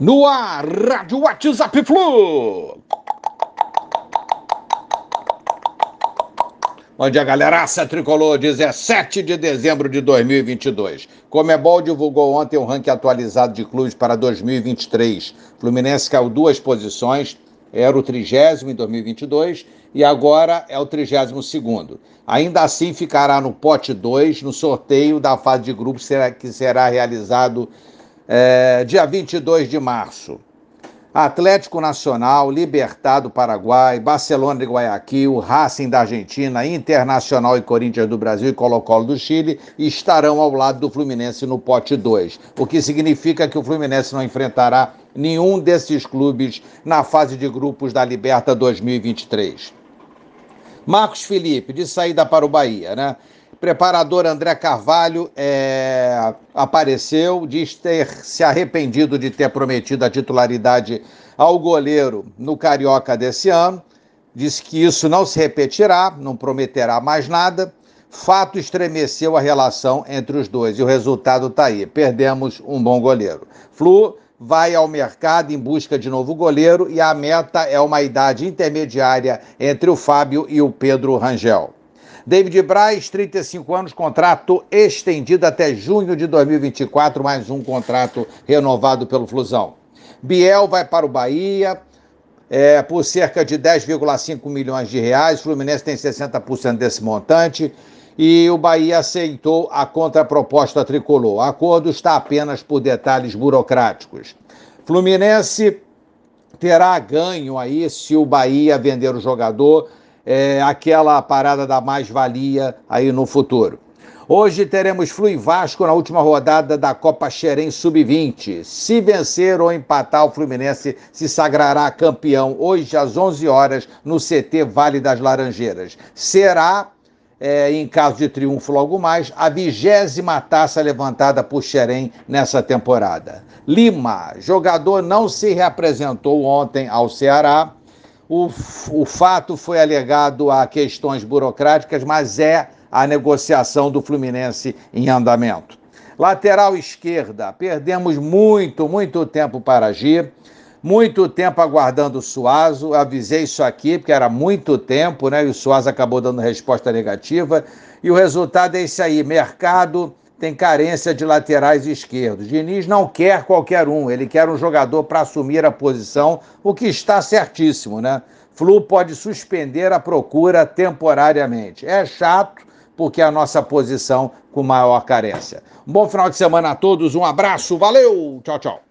No ar, Rádio WhatsApp Flu. Bom dia, galeraça tricolor, 17 de dezembro de 2022. Comebol divulgou ontem o ranking atualizado de clubes para 2023. Fluminense caiu duas posições, era o trigésimo em 2022 e agora é o trigésimo segundo. Ainda assim ficará no pote 2 no sorteio da fase de grupos que será realizado é, dia 22 de março. Atlético Nacional, Libertad do Paraguai, Barcelona de Guayaquil, Racing da Argentina, Internacional e Corinthians do Brasil e Colo-Colo do Chile estarão ao lado do Fluminense no pote 2, o que significa que o Fluminense não enfrentará nenhum desses clubes na fase de grupos da Liberta 2023. Marcos Felipe, de saída para o Bahia, né? Preparador André Carvalho é, apareceu, diz ter se arrependido de ter prometido a titularidade ao goleiro no Carioca desse ano. Diz que isso não se repetirá, não prometerá mais nada. Fato estremeceu a relação entre os dois e o resultado está aí. Perdemos um bom goleiro. Flu vai ao mercado em busca de novo goleiro e a meta é uma idade intermediária entre o Fábio e o Pedro Rangel. David Braz, 35 anos, contrato estendido até junho de 2024, mais um contrato renovado pelo Flusão. Biel vai para o Bahia é, por cerca de 10,5 milhões de reais. Fluminense tem 60% desse montante e o Bahia aceitou a contraproposta tricolor. O acordo está apenas por detalhes burocráticos. Fluminense terá ganho aí se o Bahia vender o jogador é, aquela parada da mais-valia aí no futuro. Hoje teremos Flu e Vasco na última rodada da Copa Xerém Sub-20. Se vencer ou empatar, o Fluminense se sagrará campeão hoje às 11 horas no CT Vale das Laranjeiras. Será, é, em caso de triunfo logo mais, a vigésima taça levantada por Xerém nessa temporada. Lima, jogador não se reapresentou ontem ao Ceará o, o fato foi alegado a questões burocráticas, mas é a negociação do Fluminense em andamento. Lateral esquerda, perdemos muito, muito tempo para agir, muito tempo aguardando o Suazo. Avisei isso aqui, porque era muito tempo, né? E o Suazo acabou dando resposta negativa. E o resultado é esse aí: mercado tem carência de laterais esquerdos. Diniz não quer qualquer um, ele quer um jogador para assumir a posição, o que está certíssimo, né? Flu pode suspender a procura temporariamente. É chato, porque é a nossa posição com maior carência. Um bom final de semana a todos, um abraço, valeu, tchau, tchau.